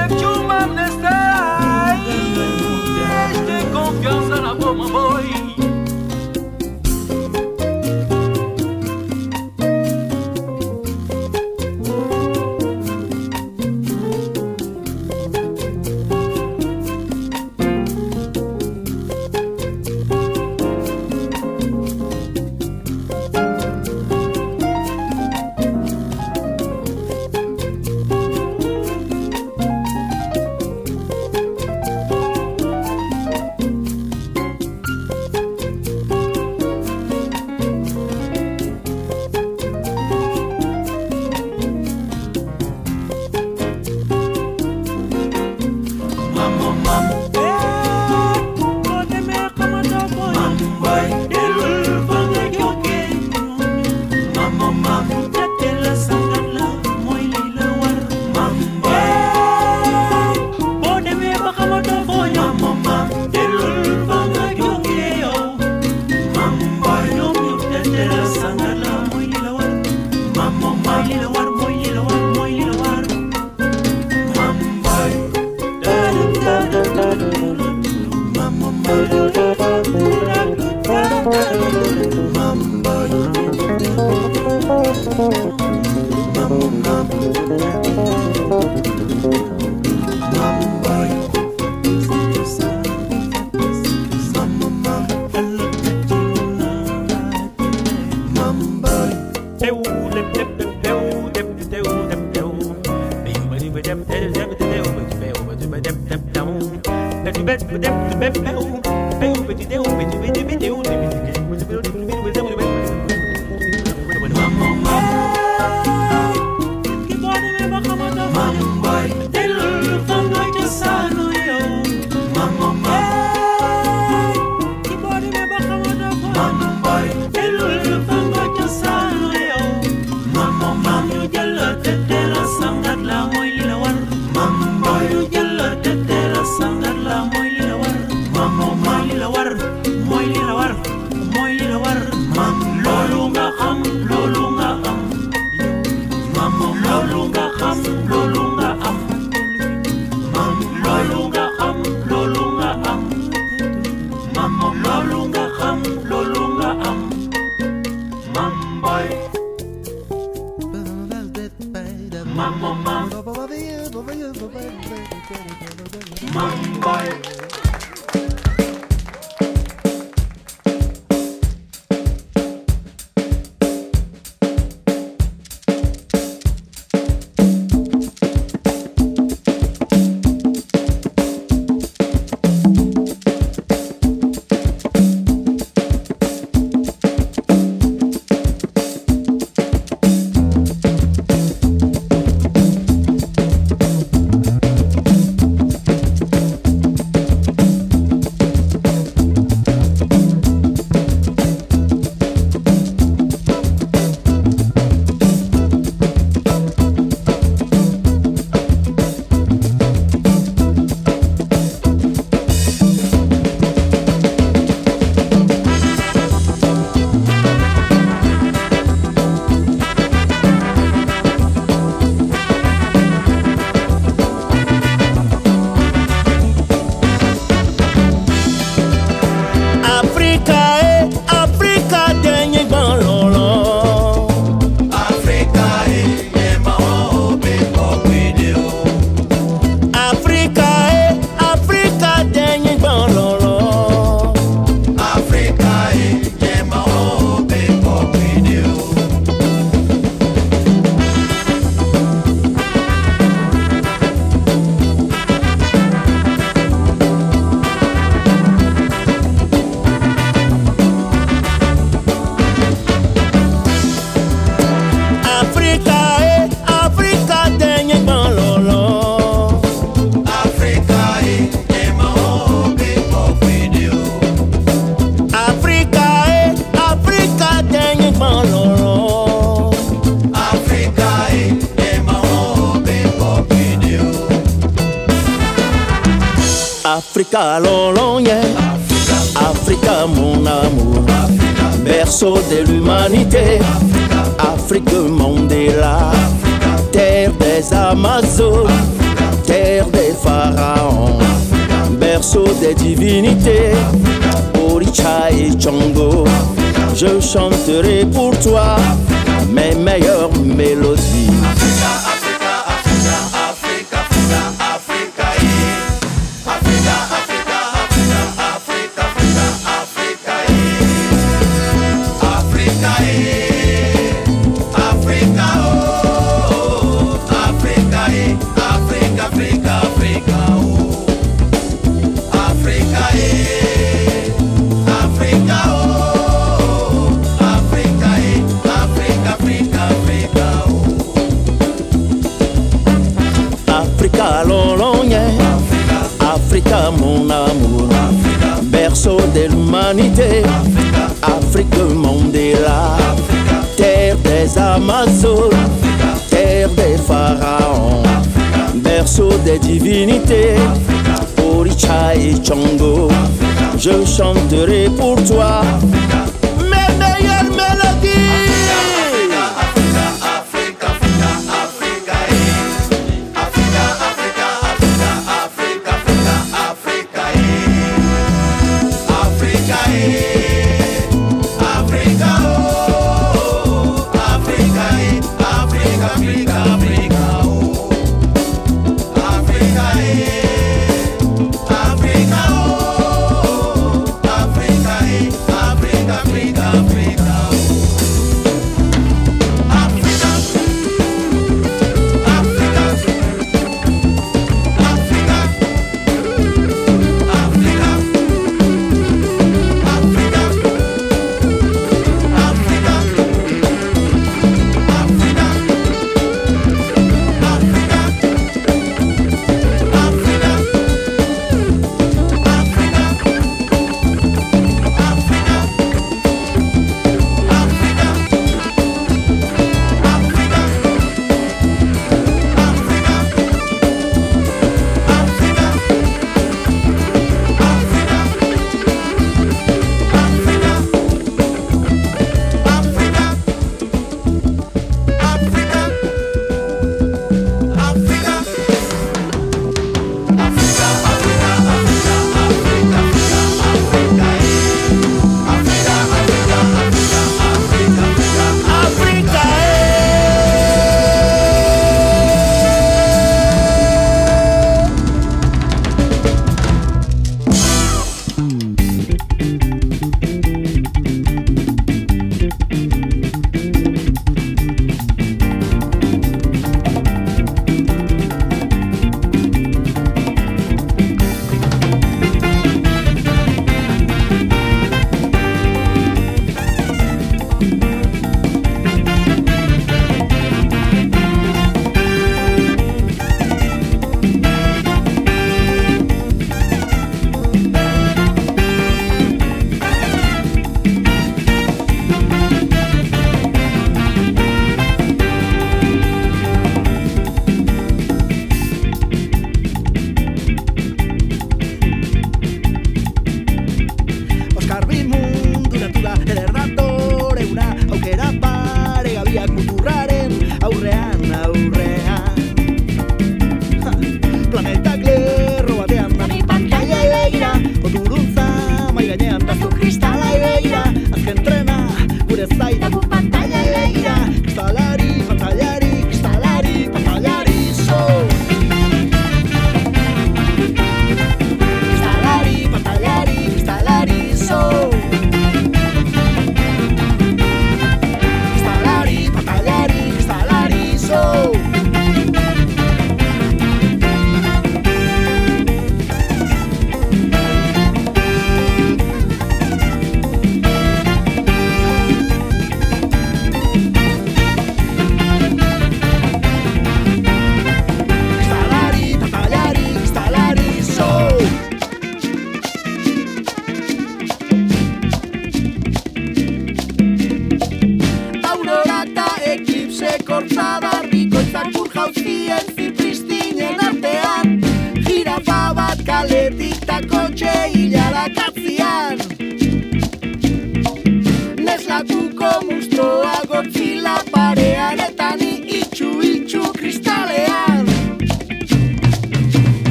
left you my Mama, 干了。Chanterai pour toi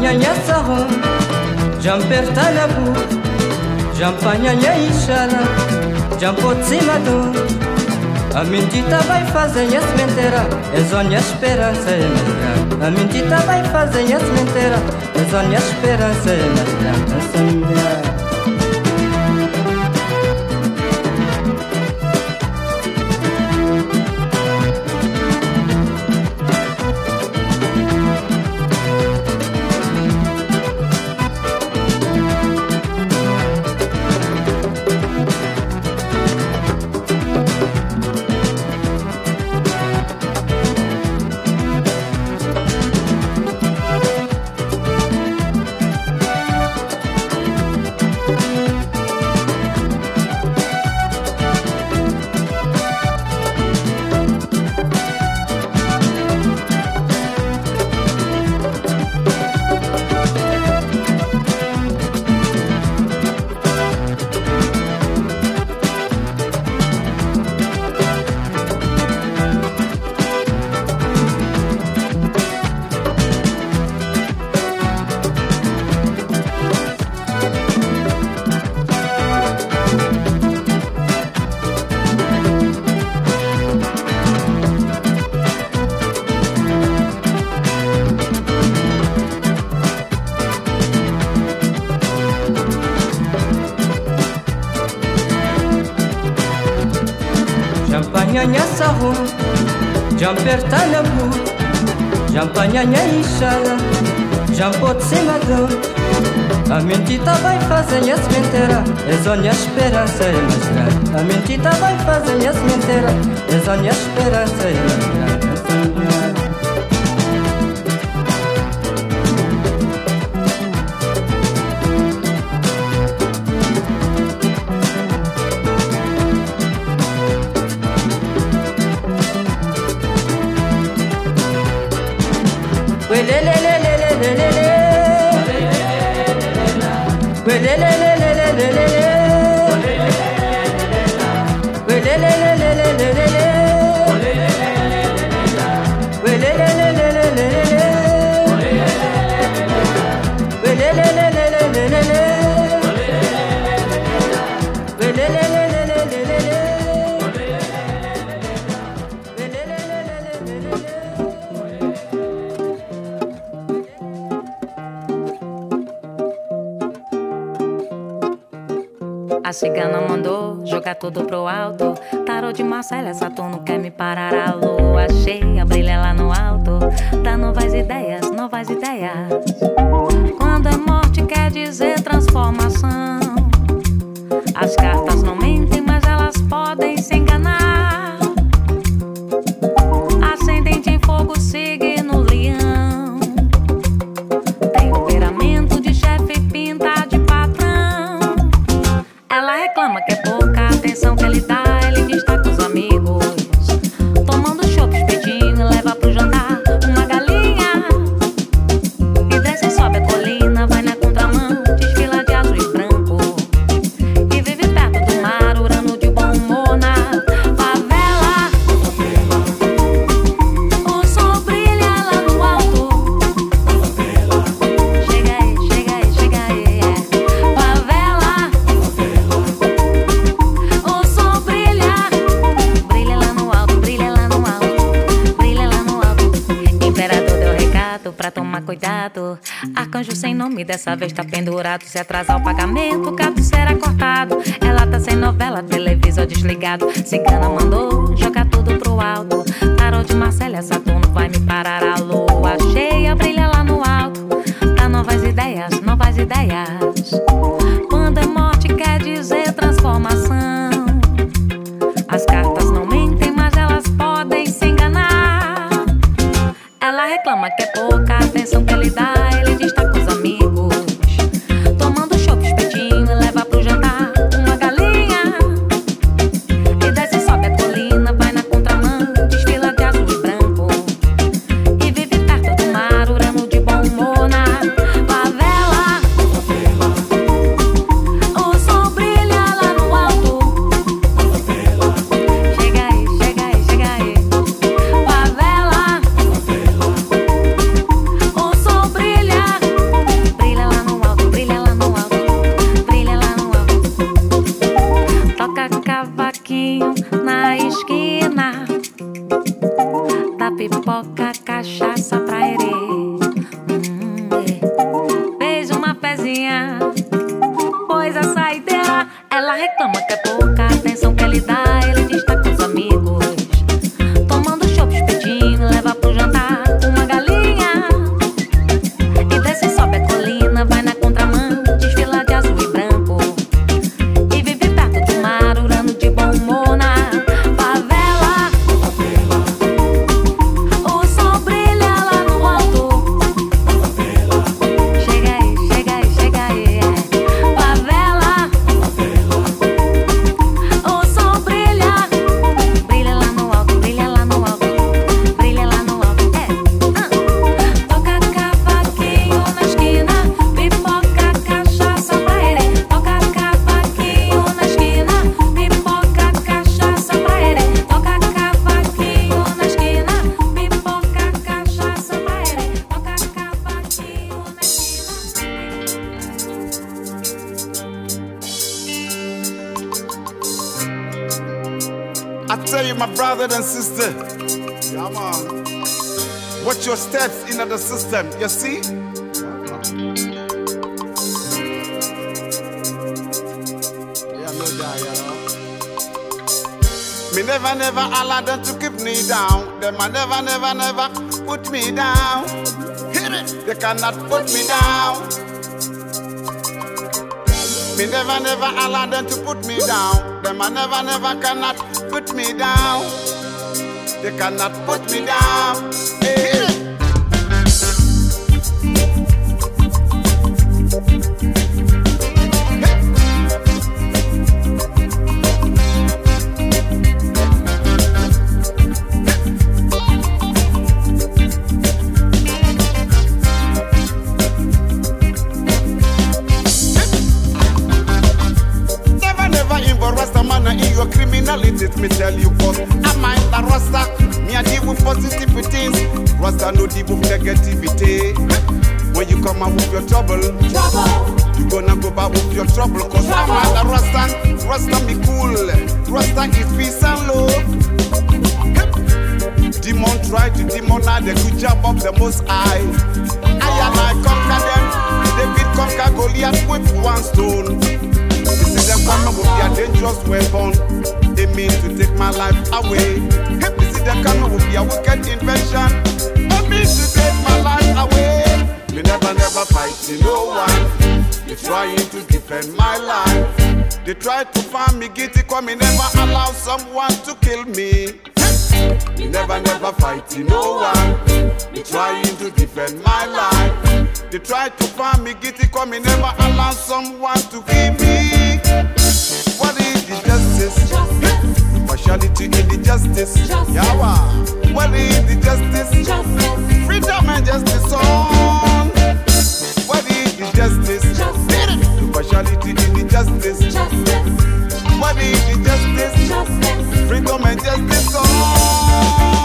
nyanyasaro jampertanabu jampanyanya ishala jampotsimado A mentira vai fazer as mentira, é onde a esperança é mais A mentira vai fazer as mentira, é onde a esperança é mais grande. nyanyasaho jampertanabu jampanyanyaisala jampotsemagão a mentita vai fazer as mentira és a minha esperança é mais grande a mentita vai fazer as mentira és a minha esperança é mais grande cigana mandou jogar tudo pro alto. Tarô de Marcela, Saturno quer me parar. A lua cheia brilha lá no alto. Dá novas ideias, novas ideias. Quando é morte, quer dizer transformação. crime dessa vez tá pendurado. Se atrasar o pagamento, o cabo será cortado. Ela tá sem novela, televisor desligado. Cigana mandou jogar tudo pro alto. Parou de Marcela, Saturno vai me parar a lua cheia. you see? No you. Me never, never allow them to keep me down. Them I never, never, never put me down. Hit it. They cannot put me down. Me never, never allow them to put me down. Them I never, never cannot put me down. They cannot put me down. When you come out with your trouble, you gonna go back with your trouble. Cause I mind the Rasta. Rasta be cool. Rasta is peace and love. Demon try to demonize the good job of the most high. I and I conquer them. David conquer Goliath with one stone. This is them coming with their dangerous weapon. They mean to take my life away. This is them coming with their wicked invention. They mean to take my life. Me never, never fighting no one. They trying to defend my life. They try to find me guilty, cause me never allow someone to kill me. Me never, never fighting no one. They trying to defend my life. They try to find me guilty, cause me never allow someone to kill me. What is the justice? Partiality in the justice. Yawa. What is the justice? Freedom and justice on. The justice? Partiality in the justice. What is the justice? Freedom and justice on.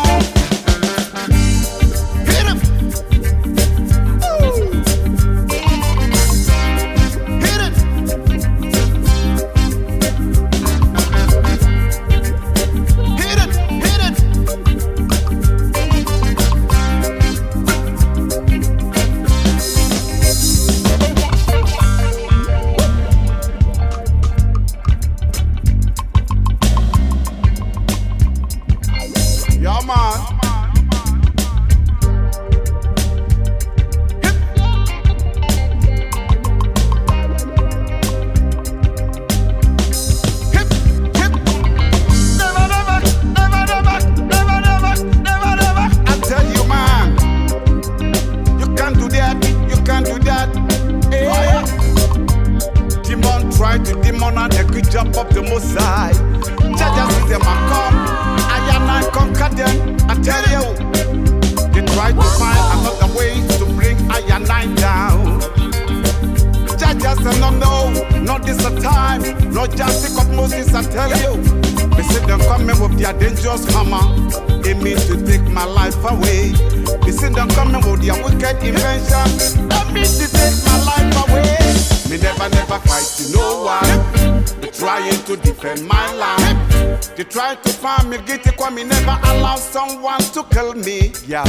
Defend my life. They try to find me guilty, cause me never allow someone to kill me. Yeah,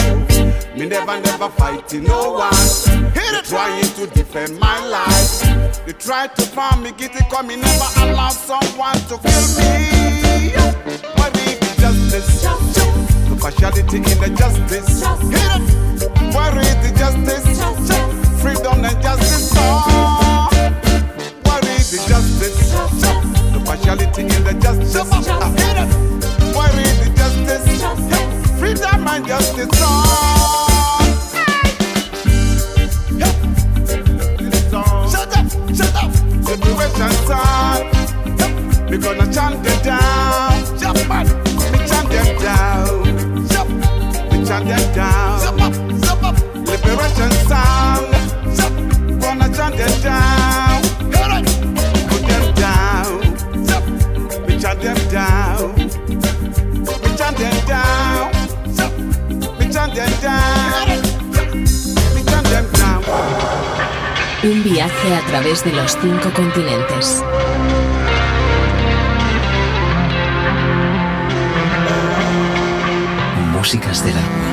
me never, never fight no one. They trying to defend my life. They try to find me guilty, cause me never allow someone to kill me. What is the justice? The partiality in the justice. Hit it. Where is the justice? Freedom and justice. Oh. What is the justice? Partiality in the justice. Hit it. Where is the justice? Freedom and justice. Oh. Shut up, shut up. Liberation time. We gonna chant them down. Jump. We chant them down. Jump. We chant them down. Jump up, jump up. Liberation sound. Jump. Gonna chant them down. Un viaje a través de los cinco continentes. Músicas del.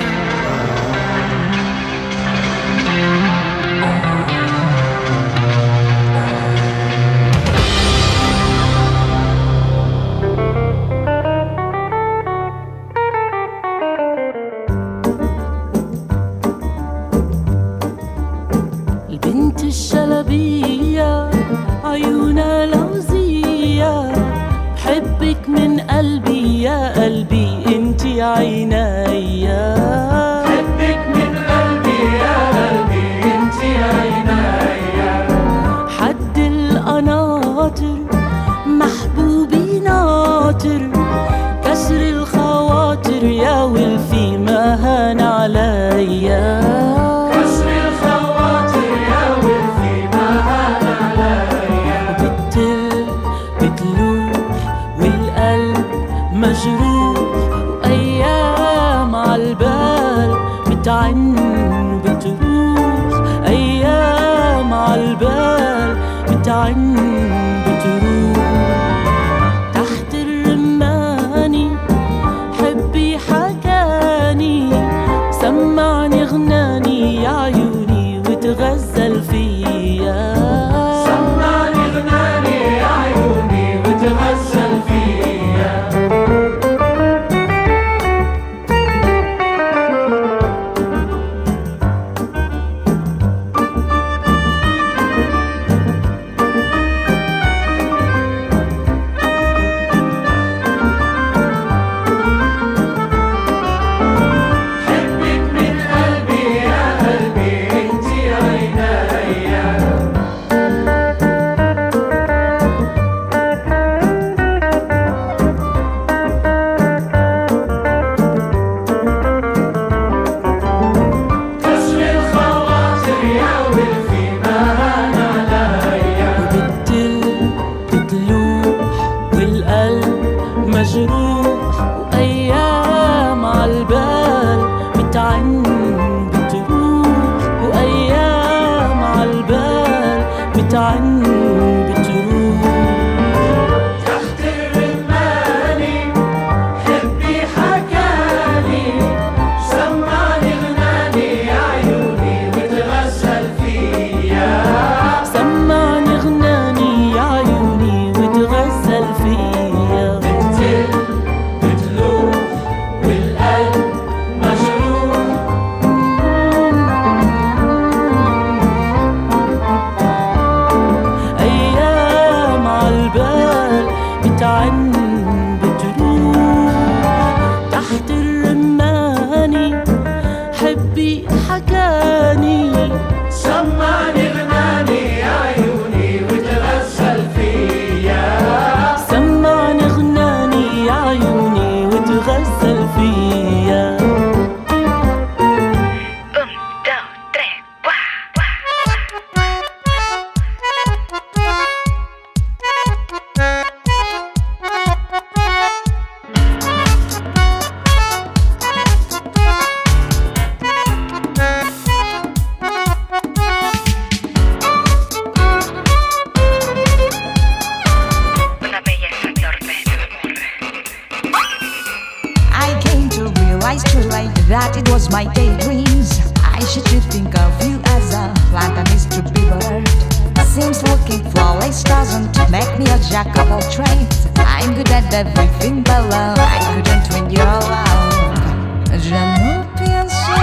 a couple traits. I'm good at everything below. I couldn't win you're alone Je ne pense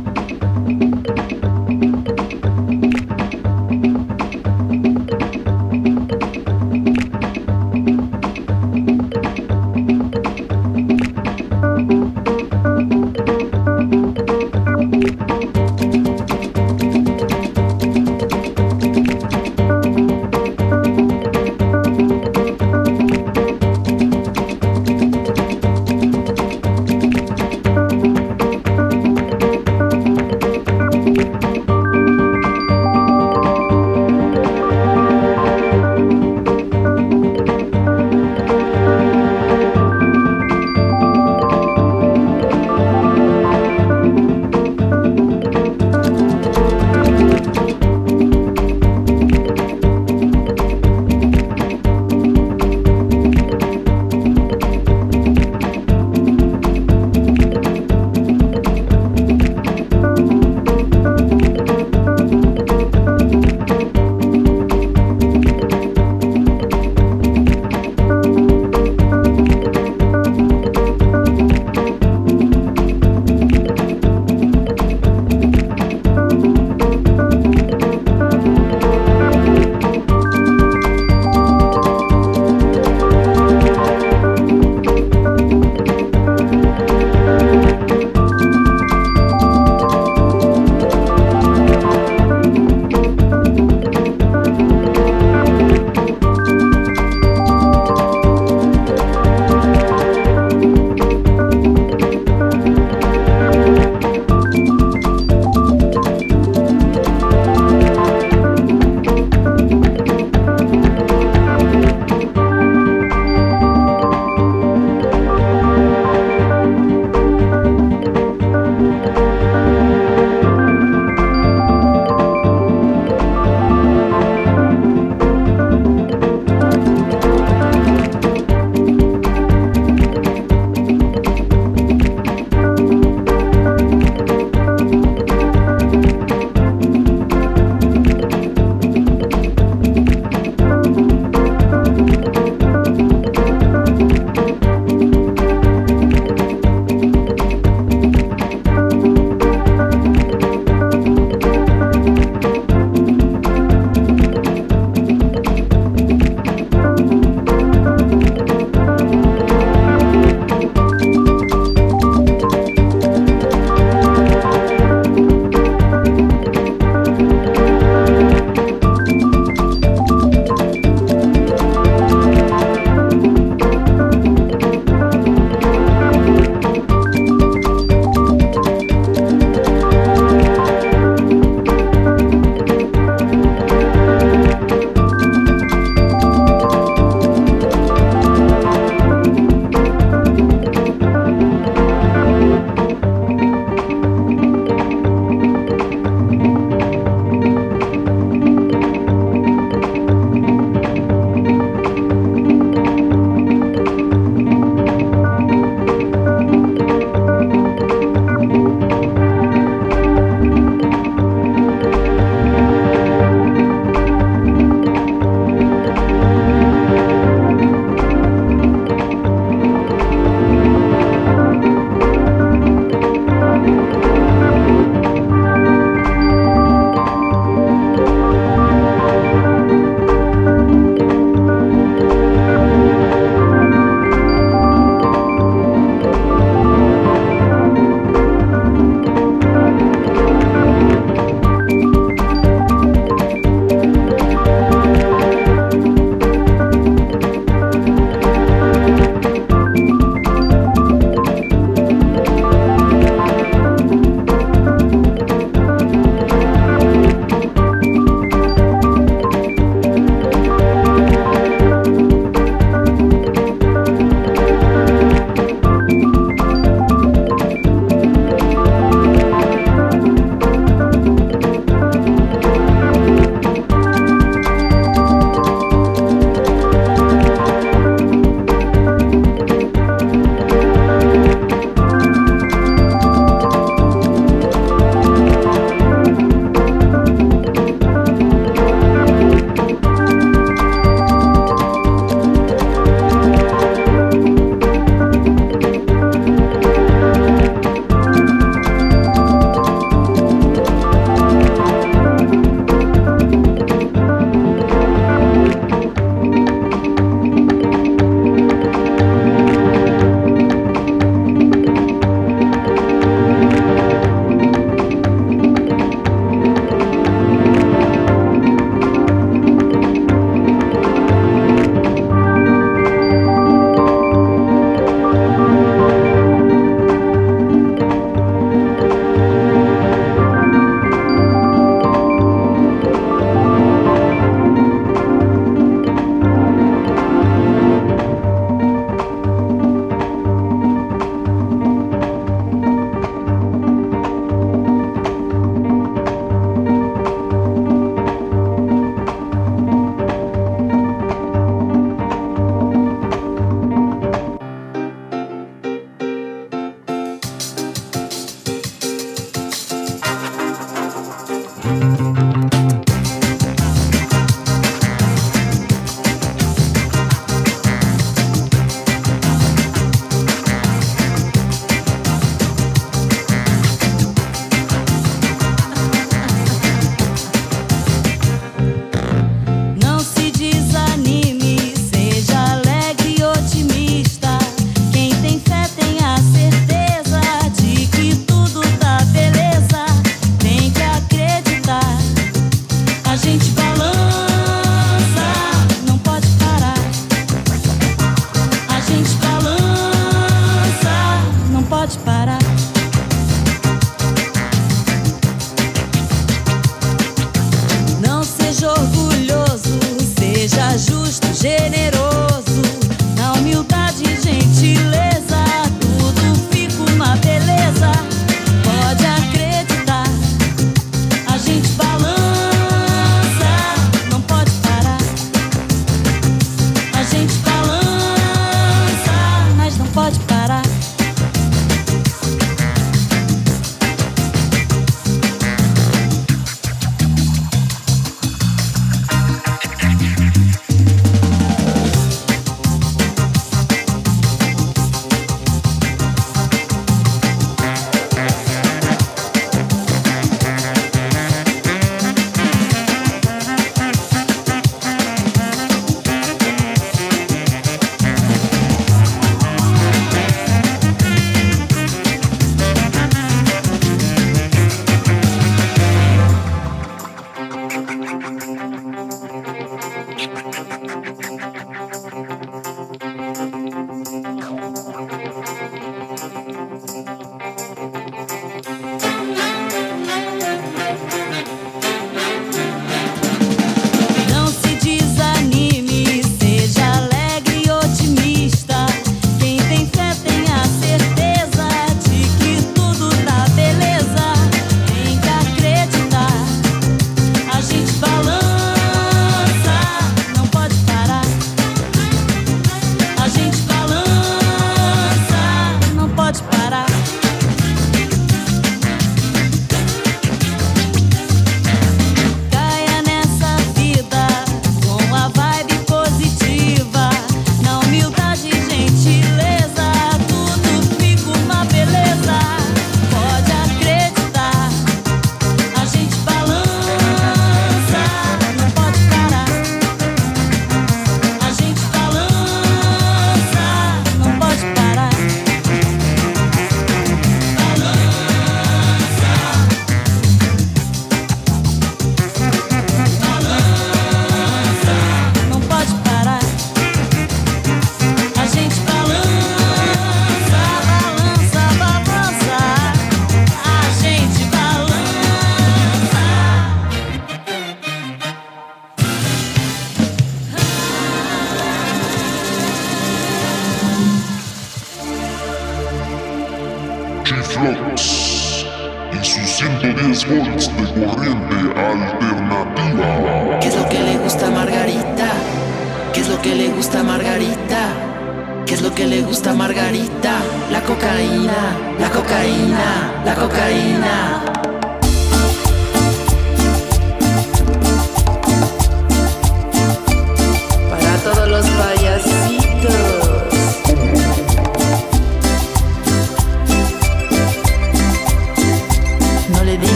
que le gusta Margarita, la cocaína, la cocaína, la cocaína.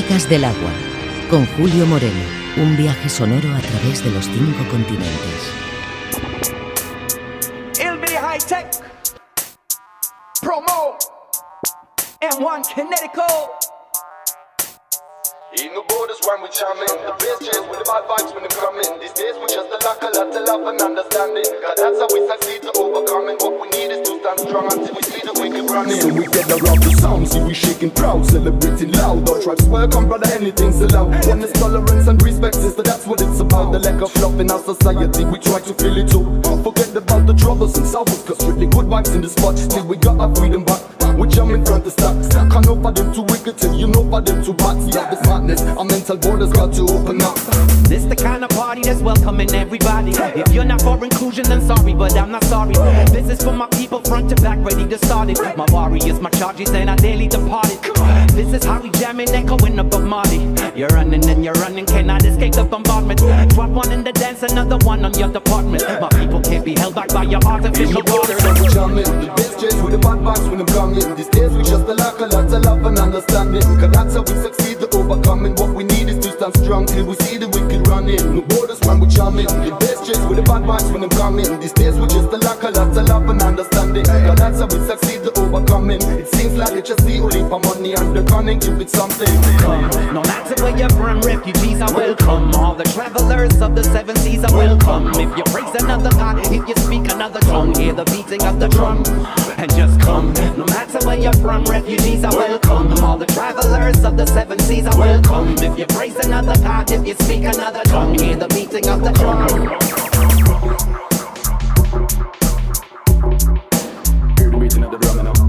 Chicas del Agua, con Julio Moreno, un viaje sonoro a través de los cinco continentes. In the borders when we The with the vibes when come in. These days we just a a lot of love and understanding. That's how we succeed to What we need is to stand So we gather round the sound, see we shaking proud, celebrating loud. Our tribes welcome, brother, anything's allowed. One is tolerance and respect, sister, that's what it's about. The lack of love in our society, we try to feel it too. Forget about the troubles and sorrows, cause strictly good vibes in the spot. Till we got our freedom back. We jamming front the stack. Can't for them too wicked, till you know for them too bad. See, this madness, our mental borders got to open up. This the kind of party that's welcoming everybody. If you're not for inclusion, then sorry, but I'm not sorry. This is for my people, front to back, ready to start it. My warriors, my charges, and I daily departed. This is how we jamming, echoing above Marley. You're running and you're running, cannot escape the bombardment. Drop one in the dance, another one on your department. My people can't be held back by your artificial waters. So we jamming, the best chase with the bad box when I'm coming. These days we just lack a lot of love and understanding. Cause that's how we succeed, the overcoming. What we need is to stand strong till we see the wicked running. No borders when we jamming. The best with the bad box when I'm coming. These days we just a lack of love and understanding. Cause that's how we succeed, the overcoming. It seems like it's just the only for money something. Come, no matter where you're from, refugees are welcome. All the travelers of the seven seas are welcome. If you praise another God, if you speak another tongue, hear the beating of the drum and just come. No matter where you're from, refugees are welcome. All the travelers of the seven seas are welcome. If you praise another God, if you speak another tongue, hear the beating of the drum. Hear the beating of the drum, you know.